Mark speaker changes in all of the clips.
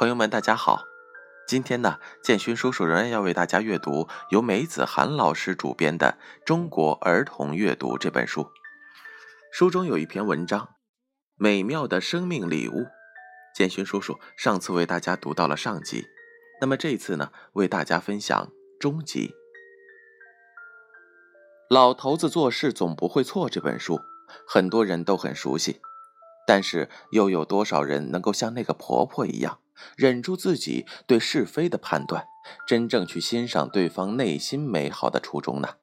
Speaker 1: 朋友们，大家好！今天呢，建勋叔叔仍然要为大家阅读由梅子涵老师主编的《中国儿童阅读》这本书。书中有一篇文章《美妙的生命礼物》，建勋叔叔上次为大家读到了上集，那么这次呢，为大家分享中集。老头子做事总不会错这本书，很多人都很熟悉，但是又有多少人能够像那个婆婆一样？忍住自己对是非的判断，真正去欣赏对方内心美好的初衷呢？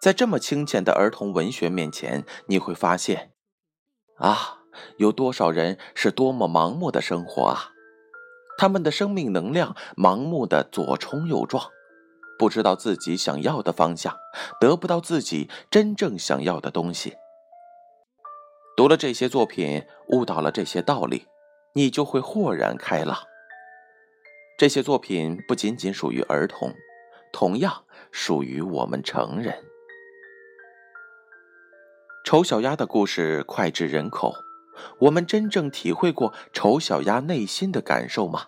Speaker 1: 在这么清浅的儿童文学面前，你会发现，啊，有多少人是多么盲目的生活啊！他们的生命能量盲目的左冲右撞，不知道自己想要的方向，得不到自己真正想要的东西。读了这些作品，悟到了这些道理。你就会豁然开朗。这些作品不仅仅属于儿童，同样属于我们成人。丑小鸭的故事脍炙人口，我们真正体会过丑小鸭内心的感受吗？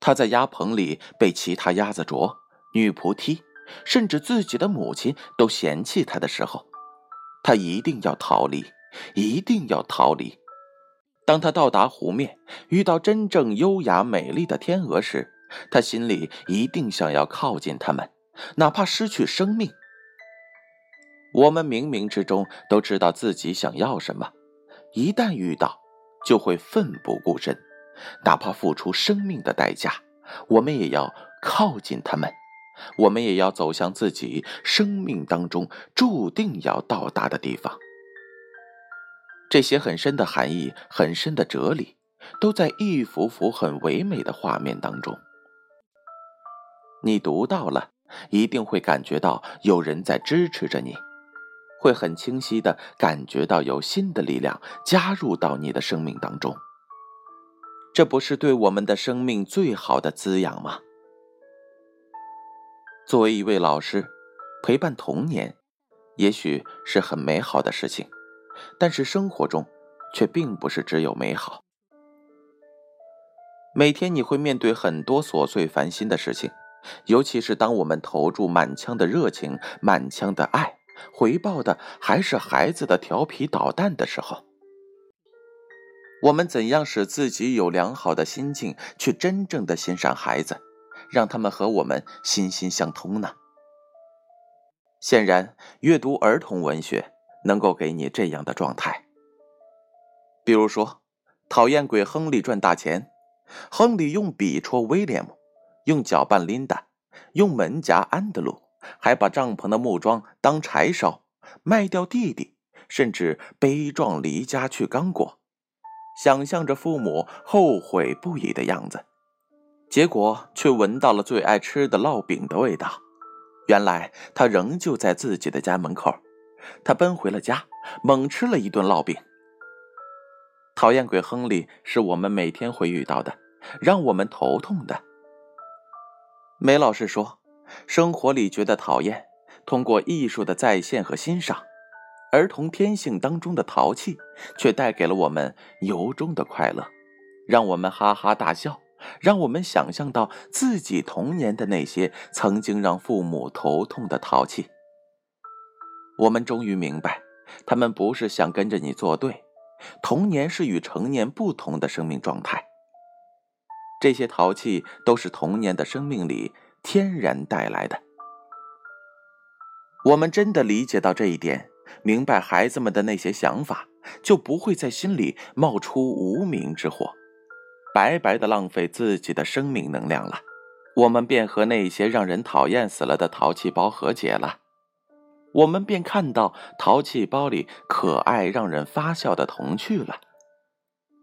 Speaker 1: 他在鸭棚里被其他鸭子啄、女仆踢，甚至自己的母亲都嫌弃他的时候，他一定要逃离，一定要逃离。当他到达湖面，遇到真正优雅美丽的天鹅时，他心里一定想要靠近它们，哪怕失去生命。我们冥冥之中都知道自己想要什么，一旦遇到，就会奋不顾身，哪怕付出生命的代价，我们也要靠近他们，我们也要走向自己生命当中注定要到达的地方。这些很深的含义、很深的哲理，都在一幅幅很唯美的画面当中。你读到了，一定会感觉到有人在支持着你，会很清晰的感觉到有新的力量加入到你的生命当中。这不是对我们的生命最好的滋养吗？作为一位老师，陪伴童年，也许是很美好的事情。但是生活中，却并不是只有美好。每天你会面对很多琐碎烦心的事情，尤其是当我们投注满腔的热情、满腔的爱，回报的还是孩子的调皮捣蛋的时候，我们怎样使自己有良好的心境，去真正的欣赏孩子，让他们和我们心心相通呢？显然，阅读儿童文学。能够给你这样的状态，比如说，讨厌鬼亨利赚大钱，亨利用笔戳威廉姆，用脚绊琳达，用门夹安德鲁，还把帐篷的木桩当柴烧，卖掉弟弟，甚至悲壮离家去刚果，想象着父母后悔不已的样子，结果却闻到了最爱吃的烙饼的味道，原来他仍旧在自己的家门口。他奔回了家，猛吃了一顿烙饼。讨厌鬼亨利是我们每天会遇到的，让我们头痛的。梅老师说，生活里觉得讨厌，通过艺术的再现和欣赏，儿童天性当中的淘气，却带给了我们由衷的快乐，让我们哈哈大笑，让我们想象到自己童年的那些曾经让父母头痛的淘气。我们终于明白，他们不是想跟着你作对。童年是与成年不同的生命状态。这些淘气都是童年的生命里天然带来的。我们真的理解到这一点，明白孩子们的那些想法，就不会在心里冒出无名之火，白白的浪费自己的生命能量了。我们便和那些让人讨厌死了的淘气包和解了。我们便看到淘气包里可爱、让人发笑的童趣了。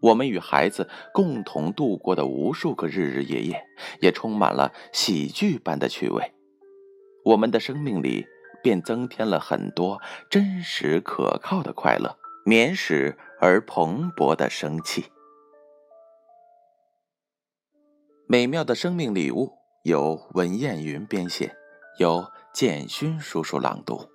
Speaker 1: 我们与孩子共同度过的无数个日日夜夜，也充满了喜剧般的趣味。我们的生命里便增添了很多真实可靠的快乐，绵实而蓬勃的生气。美妙的生命礼物由文艳云编写，由建勋叔叔朗读。